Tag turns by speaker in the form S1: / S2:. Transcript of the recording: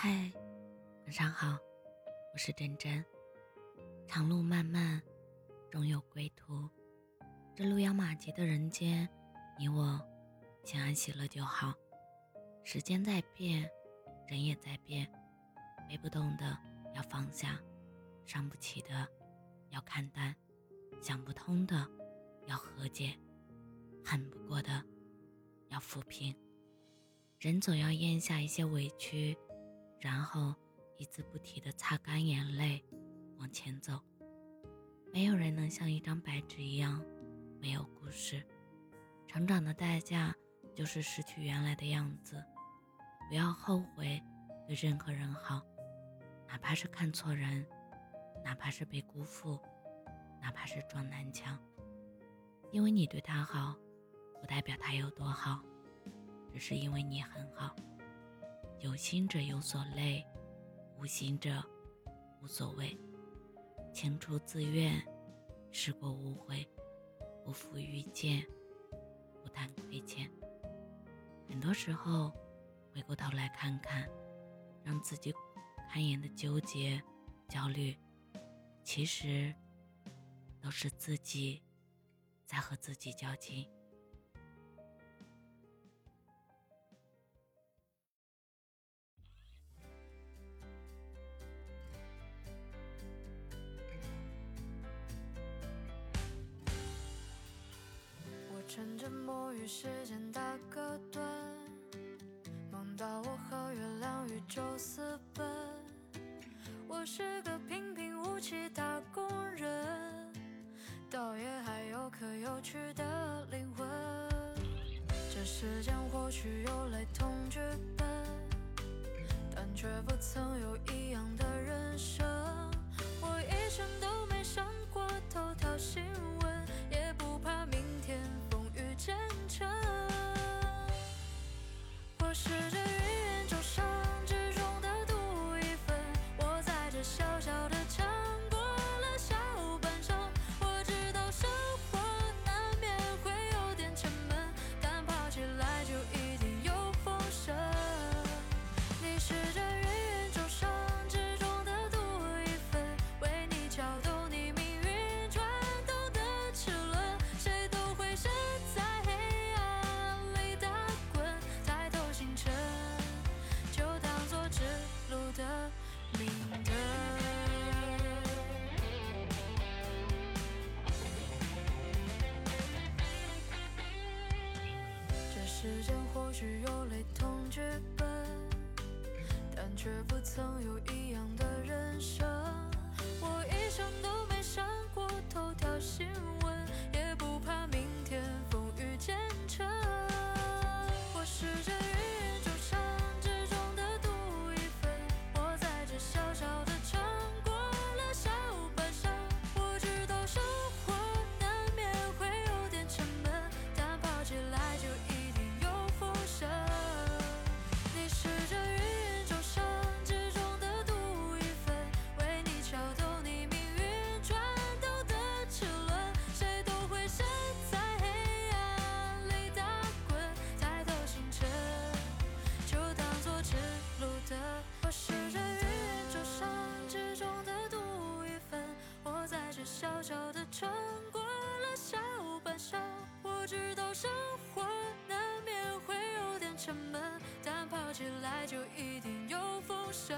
S1: 嗨，晚上好，我是真真。长路漫漫，终有归途。这路遥马急的人间，你我心安喜乐就好。时间在变，人也在变，背不动的要放下，伤不起的要看淡，想不通的要和解，恨不过的要抚平。人总要咽下一些委屈。然后一字不提的擦干眼泪，往前走。没有人能像一张白纸一样没有故事。成长的代价就是失去原来的样子。不要后悔对任何人好，哪怕是看错人，哪怕是被辜负，哪怕是撞南墙。因为你对他好，不代表他有多好，只是因为你很好。有心者有所累，无心者无所谓。情出自愿，事过无悔，不负遇见，不谈亏欠。很多时候，回过头来看看，让自己堪言的纠结、焦虑，其实都是自己在和自己较劲。
S2: 沉默与时间打个盹，梦到我和月亮宇宙私奔。我是个平平无奇打工人，倒也还有颗有趣的灵魂。这世间或许有雷同剧本，但却不曾有一样的人生。我试着世间或许有雷同剧本，但却不曾有一样的人生。的。我是这宇宙山之中的独一份，我在这小小的城过了下半生。我知道生活难免会有点沉闷，但跑起来就一定有风声。